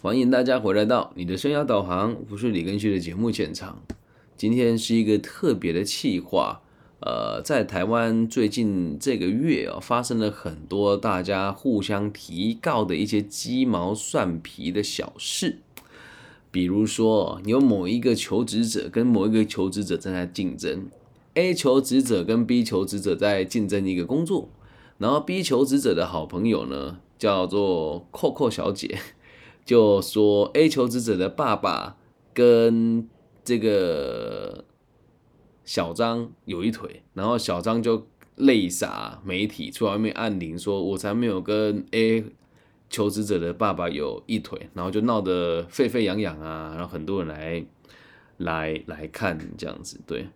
欢迎大家回来到你的生涯导航，我是李根旭的节目现场。今天是一个特别的企划，呃，在台湾最近这个月啊，发生了很多大家互相提告的一些鸡毛蒜皮的小事。比如说，有某一个求职者跟某一个求职者正在竞争，A 求职者跟 B 求职者在竞争一个工作，然后 B 求职者的好朋友呢，叫做扣扣小姐。就说 A 求职者的爸爸跟这个小张有一腿，然后小张就泪洒媒体，出来外面按铃说：“我才没有跟 A 求职者的爸爸有一腿。”然后就闹得沸沸扬扬啊，然后很多人来来来看这样子，对。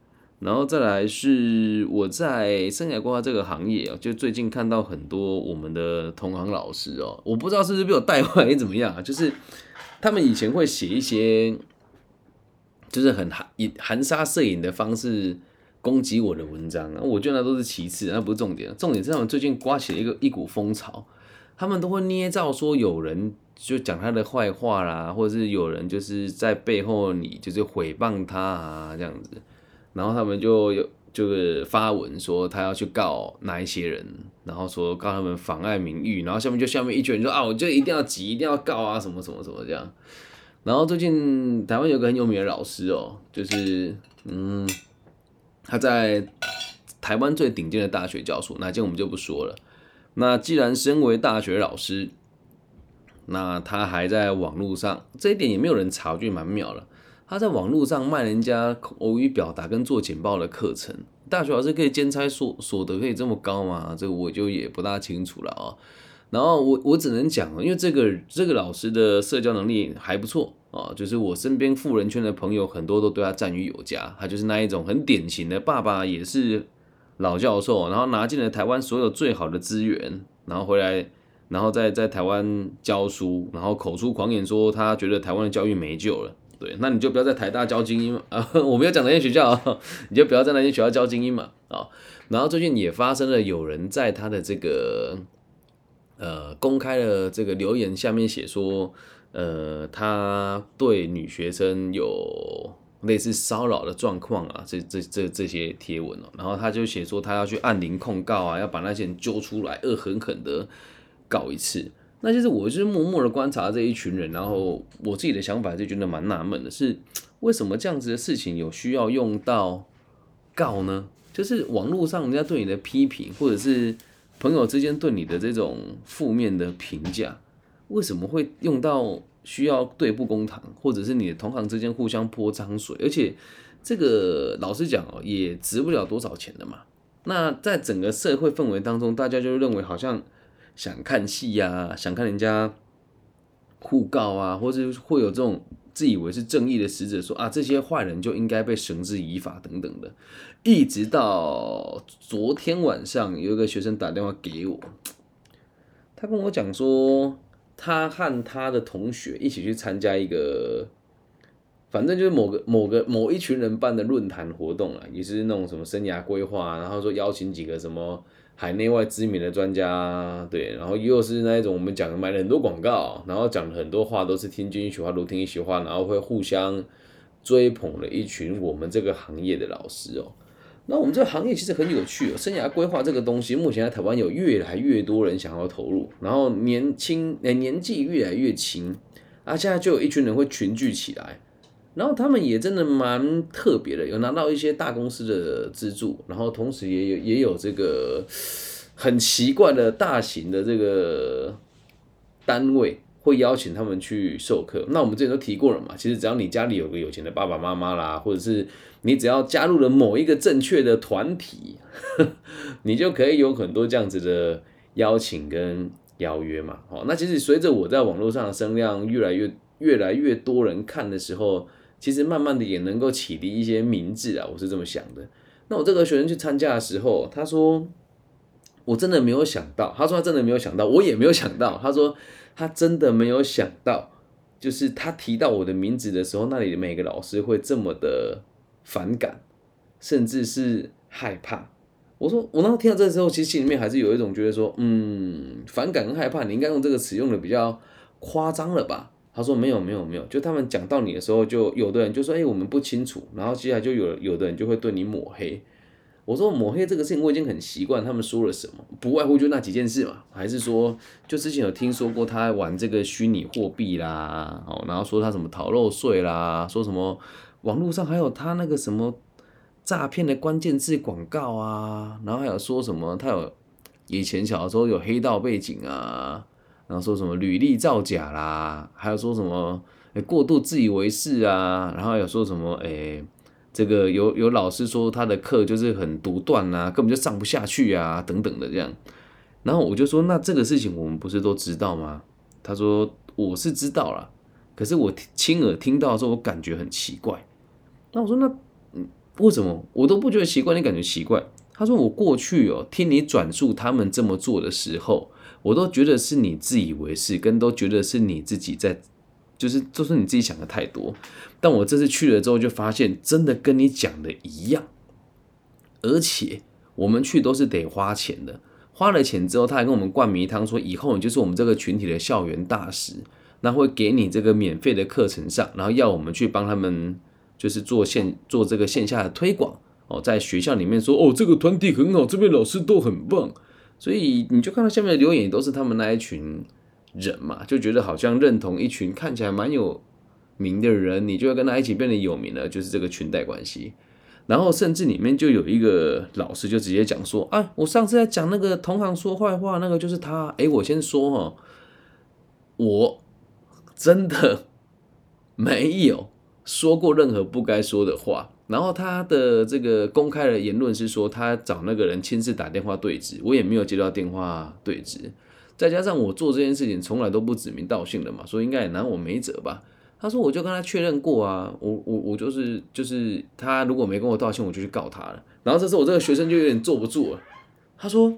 然后再来是我在生涯规划这个行业啊，就最近看到很多我们的同行老师哦，我不知道是不是被我带坏，还是怎么样啊？就是他们以前会写一些，就是很含以含沙射影的方式攻击我的文章，我觉得那都是其次，那不是重点，重点是他们最近刮起了一个一股风潮，他们都会捏造说有人就讲他的坏话啦，或者是有人就是在背后你就是诽谤他啊这样子。然后他们就有就是发文说他要去告哪一些人，然后说告他们妨碍名誉，然后下面就下面一群人说啊，我就一定要急，一定要告啊，什么什么什么这样。然后最近台湾有个很有名的老师哦，就是嗯，他在台湾最顶尖的大学教书，哪间我们就不说了。那既然身为大学老师，那他还在网络上，这一点也没有人查，我觉蛮妙了。他在网络上卖人家口语表达跟做简报的课程，大学老师可以兼差所所得可以这么高吗？这个我就也不大清楚了啊。然后我我只能讲，因为这个这个老师的社交能力还不错啊，就是我身边富人圈的朋友很多都对他赞誉有加。他就是那一种很典型的爸爸也是老教授，然后拿进了台湾所有最好的资源，然后回来，然后在在台湾教书，然后口出狂言说他觉得台湾的教育没救了。对，那你就不要在台大教精英嘛啊！我没有讲那些学校，你就不要在那些学校教精英嘛啊！然后最近也发生了，有人在他的这个呃公开的这个留言下面写说，呃，他对女学生有类似骚扰的状况啊，这这这这些贴文哦，然后他就写说他要去按铃控告啊，要把那些人揪出来，恶狠狠的告一次。那就是我就是默默的观察这一群人，然后我自己的想法就觉得蛮纳闷的，是为什么这样子的事情有需要用到告呢？就是网络上人家对你的批评，或者是朋友之间对你的这种负面的评价，为什么会用到需要对簿公堂，或者是你的同行之间互相泼脏水？而且这个老实讲哦，也值不了多少钱的嘛。那在整个社会氛围当中，大家就认为好像。想看戏呀，想看人家互告啊，或者会有这种自以为是正义的使者说啊，这些坏人就应该被绳之以法等等的。一直到昨天晚上，有一个学生打电话给我，他跟我讲说，他和他的同学一起去参加一个，反正就是某个某个某一群人办的论坛活动啊，也是那种什么生涯规划，然后说邀请几个什么。海内外知名的专家，对，然后又是那一种我们讲买了很多广告，然后讲了很多话都是听君一席话，如听一席话，然后会互相追捧了一群我们这个行业的老师哦。那我们这个行业其实很有趣哦，生涯规划这个东西，目前在台湾有越来越多人想要投入，然后年轻诶年纪越来越轻，啊，现在就有一群人会群聚起来。然后他们也真的蛮特别的，有拿到一些大公司的资助，然后同时也有也有这个很奇怪的大型的这个单位会邀请他们去授课。那我们之前都提过了嘛，其实只要你家里有个有钱的爸爸妈妈啦，或者是你只要加入了某一个正确的团体，你就可以有很多这样子的邀请跟邀约嘛。好，那其实随着我在网络上的声量越来越越来越多人看的时候，其实慢慢的也能够启迪一些明智啊，我是这么想的。那我这个学生去参加的时候，他说我真的没有想到，他说他真的没有想到，我也没有想到。他说他真的没有想到，就是他提到我的名字的时候，那里的每个老师会这么的反感，甚至是害怕。我说我那时听到这时候，其实心里面还是有一种觉得说，嗯，反感跟害怕，你应该用这个词用的比较夸张了吧？他说没有没有没有，就他们讲到你的时候，就有的人就说哎我们不清楚，然后接下来就有有的人就会对你抹黑。我说抹黑这个事情我已经很习惯，他们说了什么，不外乎就那几件事嘛，还是说就之前有听说过他玩这个虚拟货币啦，哦，然后说他什么逃漏税啦，说什么网络上还有他那个什么诈骗的关键字广告啊，然后还有说什么他有以前小的时候有黑道背景啊，然后说什么履历造假啦，还有说什么过度自以为是啊，然后有说什么诶。这个有有老师说他的课就是很独断啊，根本就上不下去啊，等等的这样。然后我就说，那这个事情我们不是都知道吗？他说我是知道了，可是我亲耳听到的时候，我感觉很奇怪。那我说那嗯，为什么我都不觉得奇怪，你感觉奇怪？他说我过去哦听你转述他们这么做的时候，我都觉得是你自以为是，跟都觉得是你自己在。就是就是你自己想的太多，但我这次去了之后就发现，真的跟你讲的一样，而且我们去都是得花钱的，花了钱之后，他还跟我们灌迷汤，说以后你就是我们这个群体的校园大使，那会给你这个免费的课程上，然后要我们去帮他们，就是做线做这个线下的推广。哦，在学校里面说哦，这个团体很好，这边老师都很棒，所以你就看到下面的留言都是他们那一群。人嘛，就觉得好像认同一群看起来蛮有名的人，你就要跟他一起变得有名了，就是这个裙带关系。然后甚至里面就有一个老师就直接讲说：“啊，我上次在讲那个同行说坏话，那个就是他。”哎，我先说哈，我真的 没有说过任何不该说的话。然后他的这个公开的言论是说，他找那个人亲自打电话对质，我也没有接到电话对质。再加上我做这件事情从来都不指名道姓的嘛，所以应该也拿我没辙吧？他说我就跟他确认过啊，我我我就是就是他如果没跟我道歉，我就去告他了。然后这时候我这个学生就有点坐不住了，他说：“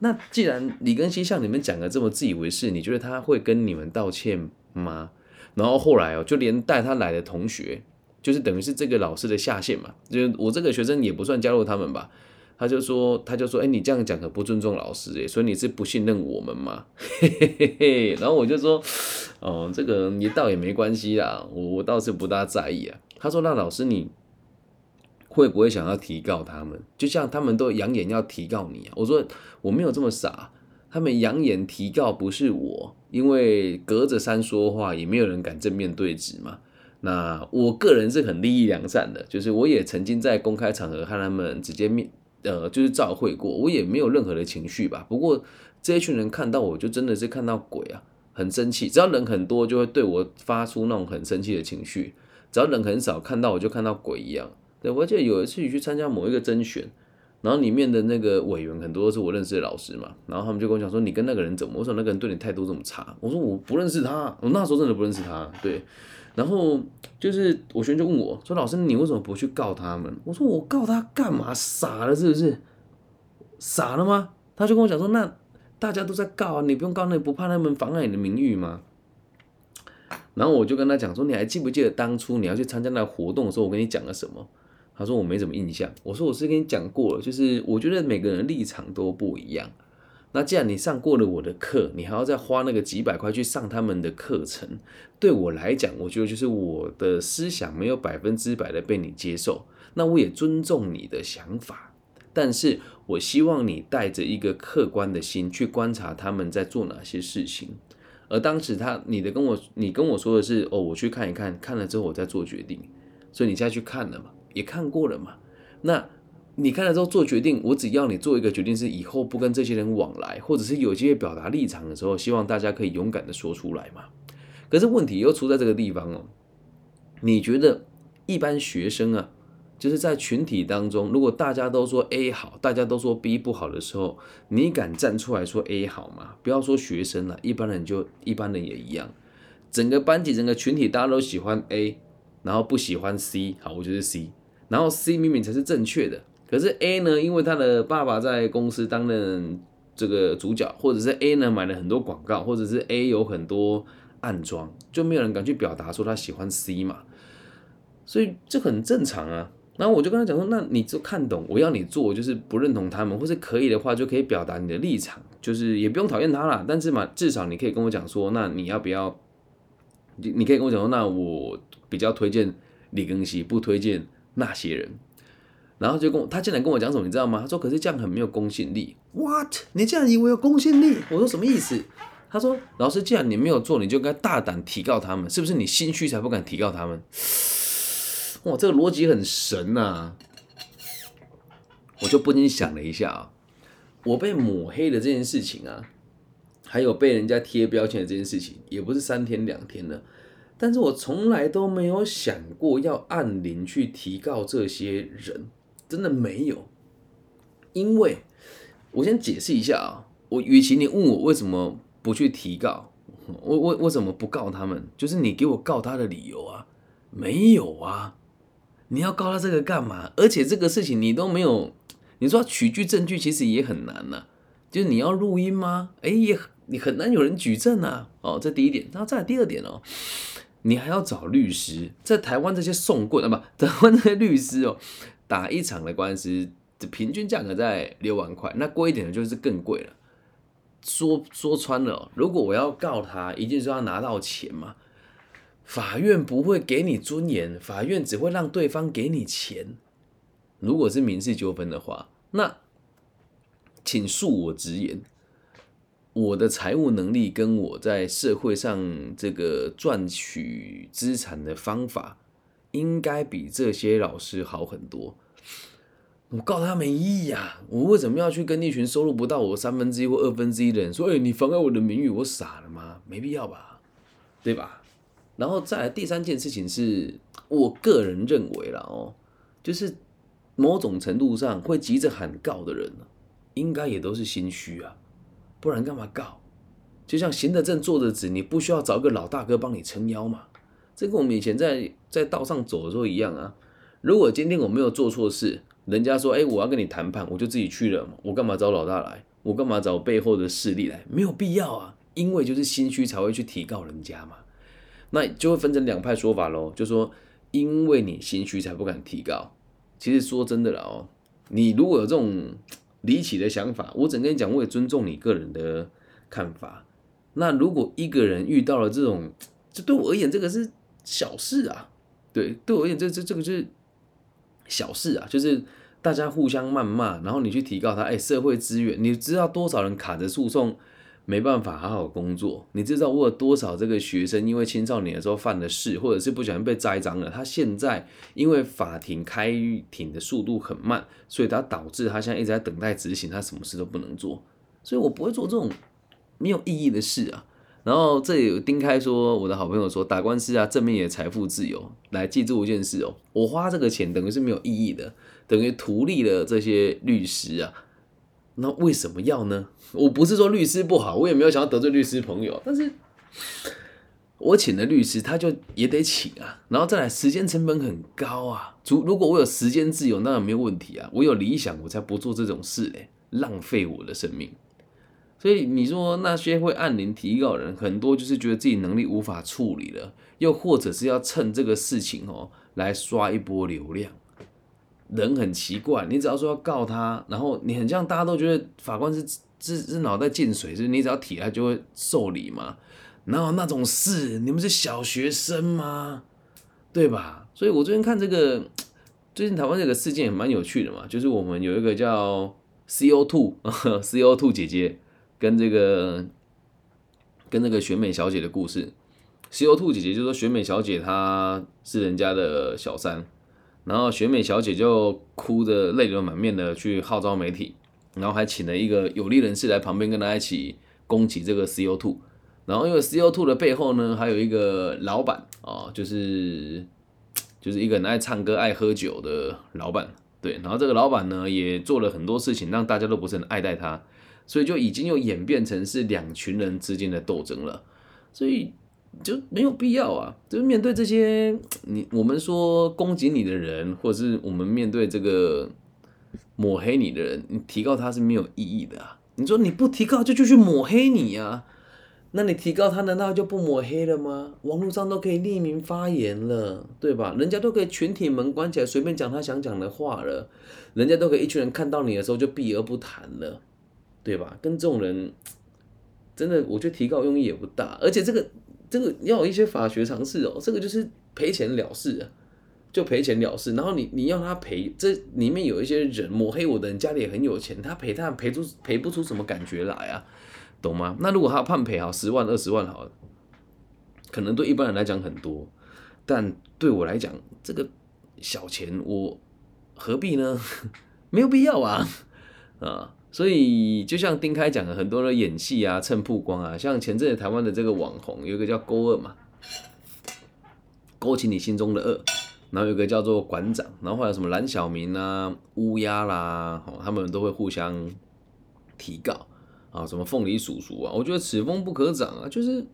那既然李根熙像你们讲的这么自以为是，你觉得他会跟你们道歉吗？”然后后来哦，就连带他来的同学，就是等于是这个老师的下线嘛，就我这个学生也不算加入他们吧。他就说，他就说，哎，你这样讲可不尊重老师，哎，所以你是不信任我们吗？嘿嘿嘿嘿。然后我就说，哦，这个你倒也没关系啦，我我倒是不大在意啊。他说，那老师你会不会想要提告他们？就像他们都扬言要提告你啊。我说我没有这么傻，他们扬言提告不是我，因为隔着山说话也没有人敢正面对质嘛。那我个人是很利益良善的，就是我也曾经在公开场合和他们直接面。呃，就是照会过，我也没有任何的情绪吧。不过这一群人看到我就真的是看到鬼啊，很生气。只要人很多，就会对我发出那种很生气的情绪；只要人很少，看到我就看到鬼一样。对我记得有一次去参加某一个甄选，然后里面的那个委员很多都是我认识的老师嘛，然后他们就跟我讲说：“你跟那个人怎么？”我说：“那个人对你态度这么差。”我说：“我不认识他。”我那时候真的不认识他。对。然后就是我学生就问我说：“老师，你为什么不去告他们？”我说：“我告他干嘛？傻了是不是？傻了吗？”他就跟我讲说：“那大家都在告啊，你不用告，那不怕他们妨碍你的名誉吗？”然后我就跟他讲说：“你还记不记得当初你要去参加那个活动的时候，我跟你讲了什么？”他说：“我没什么印象。”我说：“我是跟你讲过了，就是我觉得每个人立场都不一样。”那既然你上过了我的课，你还要再花那个几百块去上他们的课程，对我来讲，我觉得就是我的思想没有百分之百的被你接受。那我也尊重你的想法，但是我希望你带着一个客观的心去观察他们在做哪些事情。而当时他你的跟我你跟我说的是哦，我去看一看，看了之后我再做决定。所以你现在去看了嘛，也看过了嘛，那。你看了之后做决定，我只要你做一个决定，是以后不跟这些人往来，或者是有机会表达立场的时候，希望大家可以勇敢的说出来嘛。可是问题又出在这个地方哦。你觉得一般学生啊，就是在群体当中，如果大家都说 A 好，大家都说 B 不好的时候，你敢站出来说 A 好吗？不要说学生了，一般人就一般人也一样。整个班级、整个群体，大家都喜欢 A，然后不喜欢 C，好，我就是 C，然后 C 明明才是正确的。可是 A 呢，因为他的爸爸在公司担任这个主角，或者是 A 呢买了很多广告，或者是 A 有很多暗装，就没有人敢去表达说他喜欢 C 嘛，所以这很正常啊。然后我就跟他讲说，那你就看懂，我要你做，就是不认同他们，或是可以的话，就可以表达你的立场，就是也不用讨厌他啦，但是嘛，至少你可以跟我讲说，那你要不要你你可以跟我讲说，那我比较推荐李庚希，不推荐那些人。然后就跟我，他竟然跟我讲什么，你知道吗？他说：“可是这样很没有公信力。” What？你这样以为有公信力？我说什么意思？他说：“老师，既然你没有做，你就该大胆提告他们，是不是？你心虚才不敢提告他们？”哇，这个逻辑很神呐！我就不禁想了一下啊，我被抹黑的这件事情啊，还有被人家贴标签的这件事情，也不是三天两天了。但是我从来都没有想过要按铃去提告这些人。真的没有，因为我先解释一下啊，我与其你问我为什么不去提告，我我为什么不告他们，就是你给我告他的理由啊，没有啊，你要告他这个干嘛？而且这个事情你都没有，你说取据证据其实也很难呐，就是你要录音吗？哎，也你很难有人举证啊。哦，这第一点，然后再来第二点哦，你还要找律师，在台湾这些送棍啊，不，台湾这些律师哦。打一场的官司，这平均价格在六万块，那贵一点的就是更贵了。说说穿了，如果我要告他，一定是要拿到钱嘛。法院不会给你尊严，法院只会让对方给你钱。如果是民事纠纷的话，那请恕我直言，我的财务能力跟我在社会上这个赚取资产的方法。应该比这些老师好很多。我告他没意义啊！我为什么要去跟一群收入不到我三分之一或二分之一的人说：“哎，你妨碍我的名誉，我傻了吗？”没必要吧，对吧？然后再来第三件事情是我个人认为了哦，就是某种程度上会急着喊告的人应该也都是心虚啊，不然干嘛告？就像行得正坐得直，你不需要找个老大哥帮你撑腰嘛。这跟我们以前在在道上走的时候一样啊。如果今天我没有做错事，人家说，哎，我要跟你谈判，我就自己去了。我干嘛找老大来？我干嘛找背后的势力来？没有必要啊。因为就是心虚才会去提告人家嘛。那就会分成两派说法喽。就说，因为你心虚才不敢提告。其实说真的了哦，你如果有这种离奇的想法，我只跟你讲，我也尊重你个人的看法。那如果一个人遇到了这种，这对我而言，这个是。小事啊，对，对我而言，这这这个就是小事啊，就是大家互相谩骂，然后你去提高他，哎，社会资源，你知道多少人卡着诉讼没办法好好工作？你知道我有多少这个学生因为青少年的时候犯的事，或者是不小心被栽赃了，他现在因为法庭开庭的速度很慢，所以他导致他现在一直在等待执行，他什么事都不能做，所以我不会做这种没有意义的事啊。然后这里有丁开说，我的好朋友说，打官司啊，正面也财富自由。来记住一件事哦，我花这个钱等于是没有意义的，等于图利了这些律师啊。那为什么要呢？我不是说律师不好，我也没有想要得罪律师朋友，但是我请的律师他就也得请啊。然后再来，时间成本很高啊。如如果我有时间自由，那然没有问题啊。我有理想，我才不做这种事嘞，浪费我的生命。所以你说那些会按铃提告人，很多就是觉得自己能力无法处理了，又或者是要趁这个事情哦来刷一波流量。人很奇怪，你只要说要告他，然后你很像大家都觉得法官是是是脑袋进水，就是你只要提他就会受理嘛。哪有那种事？你们是小学生吗？对吧？所以我最近看这个，最近台湾这个事件也蛮有趣的嘛，就是我们有一个叫 C O Two C O Two 姐姐。跟这个跟那个选美小姐的故事，西欧兔姐姐就说选美小姐她是人家的小三，然后选美小姐就哭着泪流满面的去号召媒体，然后还请了一个有利人士来旁边跟她一起攻击这个 C O Two，然后因为 C O Two 的背后呢还有一个老板啊，就是就是一个很爱唱歌爱喝酒的老板，对，然后这个老板呢也做了很多事情让大家都不是很爱戴他。所以就已经又演变成是两群人之间的斗争了，所以就没有必要啊！就是面对这些你我们说攻击你的人，或者是我们面对这个抹黑你的人，你提告他是没有意义的啊！你说你不提告就继续抹黑你啊？那你提高他难道就不抹黑了吗？网络上都可以匿名发言了，对吧？人家都可以群体门关起来随便讲他想讲的话了，人家都可以一群人看到你的时候就避而不谈了。对吧？跟这种人，真的，我觉得提高用意也不大。而且这个这个要有一些法学常识哦，这个就是赔钱了事啊，就赔钱了事。然后你你要他赔，这里面有一些人抹黑我的人家里也很有钱，他赔他赔出赔不出什么感觉来啊，懂吗？那如果他判赔好十万二十万好了，可能对一般人来讲很多，但对我来讲这个小钱我何必呢？没有必要啊，啊。所以，就像丁开讲的，很多人演戏啊，蹭曝光啊，像前阵子台湾的这个网红，有一个叫勾二嘛，勾起你心中的恶，然后有个叫做馆长，然后还有什么蓝小明啊、乌鸦啦，哦，他们都会互相提告啊，什么凤梨叔叔啊，我觉得此风不可长啊，就是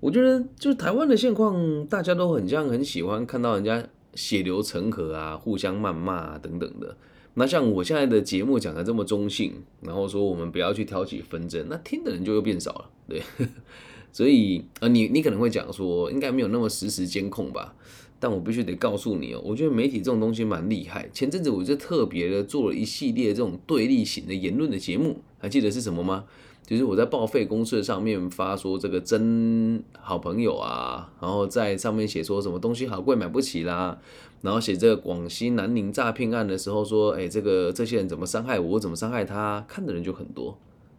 我觉得就是台湾的现况，大家都很像很喜欢看到人家血流成河啊，互相谩骂啊等等的。那像我现在的节目讲的这么中性，然后说我们不要去挑起纷争，那听的人就又变少了，对。所以呃，你你可能会讲说，应该没有那么实时监控吧？但我必须得告诉你哦，我觉得媒体这种东西蛮厉害。前阵子我就特别的做了一系列这种对立型的言论的节目，还记得是什么吗？就是我在报废公社上面发说这个真好朋友啊，然后在上面写说什么东西好贵买不起啦。然后写这个广西南宁诈骗案的时候，说，哎，这个这些人怎么伤害我，我怎么伤害他，看的人就很多，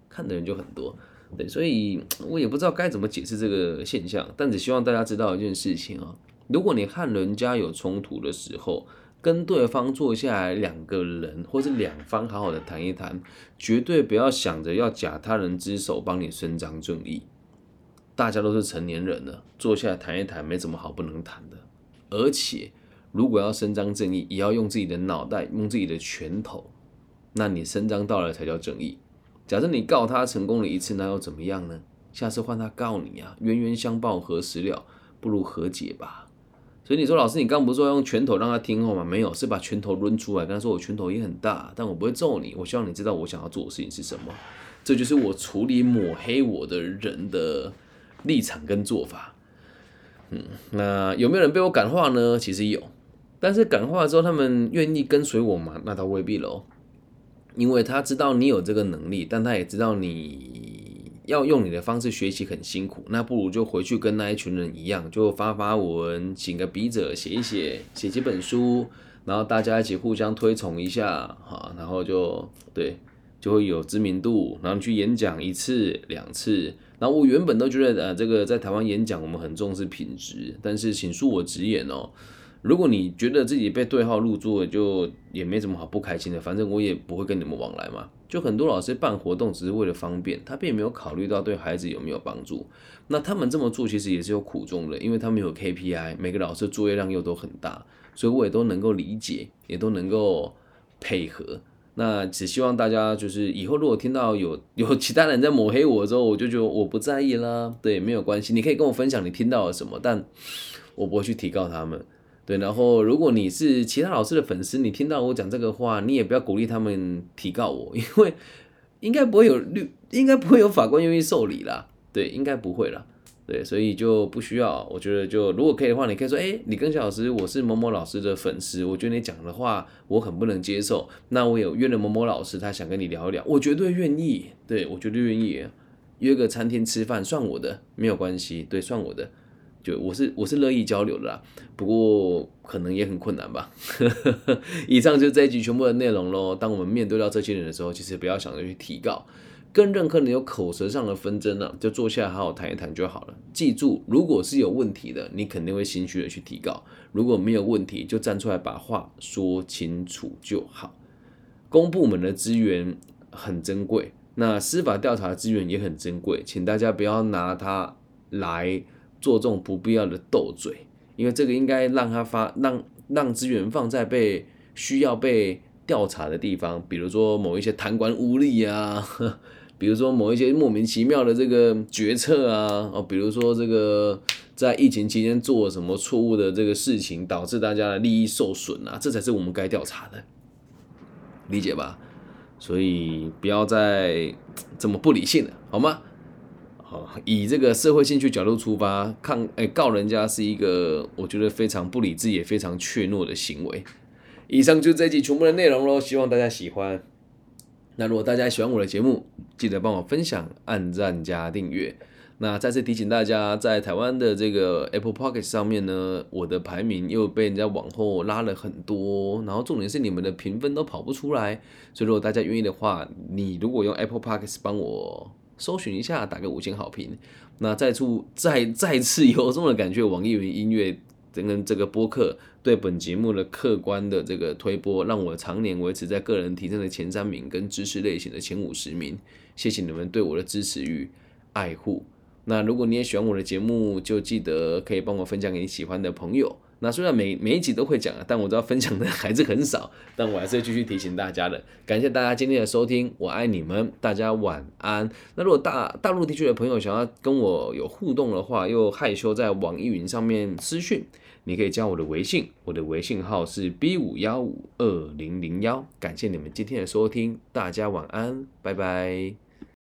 看的人就很多，对，所以我也不知道该怎么解释这个现象，但只希望大家知道一件事情啊，如果你和人家有冲突的时候，跟对方坐下来，两个人或者两方好好的谈一谈，绝对不要想着要假他人之手帮你伸张正义，大家都是成年人了，坐下来谈一谈，没什么好不能谈的，而且。如果要伸张正义，也要用自己的脑袋，用自己的拳头。那你伸张到了才叫正义。假设你告他成功了一次，那又怎么样呢？下次换他告你啊，冤冤相报何时了？不如和解吧。所以你说老师，你刚不是说用拳头让他听话吗？没有，是把拳头抡出来，跟他说我拳头也很大，但我不会揍你。我希望你知道我想要做的事情是什么。这就是我处理抹黑我的人的立场跟做法。嗯，那有没有人被我感化呢？其实有。但是感化之后，他们愿意跟随我吗？那倒未必喽。因为他知道你有这个能力，但他也知道你要用你的方式学习很辛苦，那不如就回去跟那一群人一样，就发发文，请个笔者写一写，写几本书，然后大家一起互相推崇一下，哈，然后就对，就会有知名度，然后去演讲一次两次。然后我原本都觉得，呃，这个在台湾演讲我们很重视品质，但是请恕我直言哦。如果你觉得自己被对号入座，就也没什么好不开心的，反正我也不会跟你们往来嘛。就很多老师办活动只是为了方便，他并没有考虑到对孩子有没有帮助。那他们这么做其实也是有苦衷的，因为他们有 KPI，每个老师作业量又都很大，所以我也都能够理解，也都能够配合。那只希望大家就是以后如果听到有 有其他人在抹黑我之后，我就觉得我不在意啦，对，没有关系，你可以跟我分享你听到了什么，但我不会去提告他们。对，然后如果你是其他老师的粉丝，你听到我讲这个话，你也不要鼓励他们提告我，因为应该不会有律，应该不会有法官愿意受理啦。对，应该不会啦。对，所以就不需要。我觉得就如果可以的话，你可以说，哎，李根小老师，我是某某老师的粉丝，我觉得你讲的话我很不能接受。那我有约了某某老师，他想跟你聊一聊，我绝对愿意。对我绝对愿意约个餐厅吃饭，算我的，没有关系。对，算我的。就我是我是乐意交流的啦，不过可能也很困难吧。以上就是这一集全部的内容喽。当我们面对到这些人的时候，其实不要想着去提告，跟任何人有口舌上的纷争呢，就坐下来好好谈一谈就好了。记住，如果是有问题的，你肯定会心虚的去提告；如果没有问题，就站出来把话说清楚就好。公部门的资源很珍贵，那司法调查资源也很珍贵，请大家不要拿它来。做这种不必要的斗嘴，因为这个应该让他发让让资源放在被需要被调查的地方，比如说某一些贪官污吏啊，比如说某一些莫名其妙的这个决策啊，哦，比如说这个在疫情期间做什么错误的这个事情，导致大家的利益受损啊，这才是我们该调查的，理解吧？所以不要再这么不理性了，好吗？以这个社会兴趣角度出发，抗诶告人家是一个我觉得非常不理智也非常怯懦的行为。以上就这一集全部的内容喽，希望大家喜欢。那如果大家喜欢我的节目，记得帮我分享、按赞加订阅。那再次提醒大家，在台湾的这个 Apple Pocket 上面呢，我的排名又被人家往后拉了很多，然后重点是你们的评分都跑不出来，所以如果大家愿意的话，你如果用 Apple Pocket 帮我搜寻一下，打个五星好评，那再次再再次由衷的感觉，网易云音乐跟这个播客对本节目的客观的这个推播，让我常年维持在个人提升的前三名跟知识类型的前五十名，谢谢你们对我的支持与爱护。那如果你也喜欢我的节目，就记得可以帮我分享给你喜欢的朋友。那虽然每每一集都会讲啊，但我知道分享的 还是很少，但我还是继续提醒大家的。感谢大家今天的收听，我爱你们，大家晚安。那如果大大陆地区的朋友想要跟我有互动的话，又害羞在网易云上面私讯，你可以加我的微信，我的微信号是 B 五幺五二零零幺。感谢你们今天的收听，大家晚安，拜拜。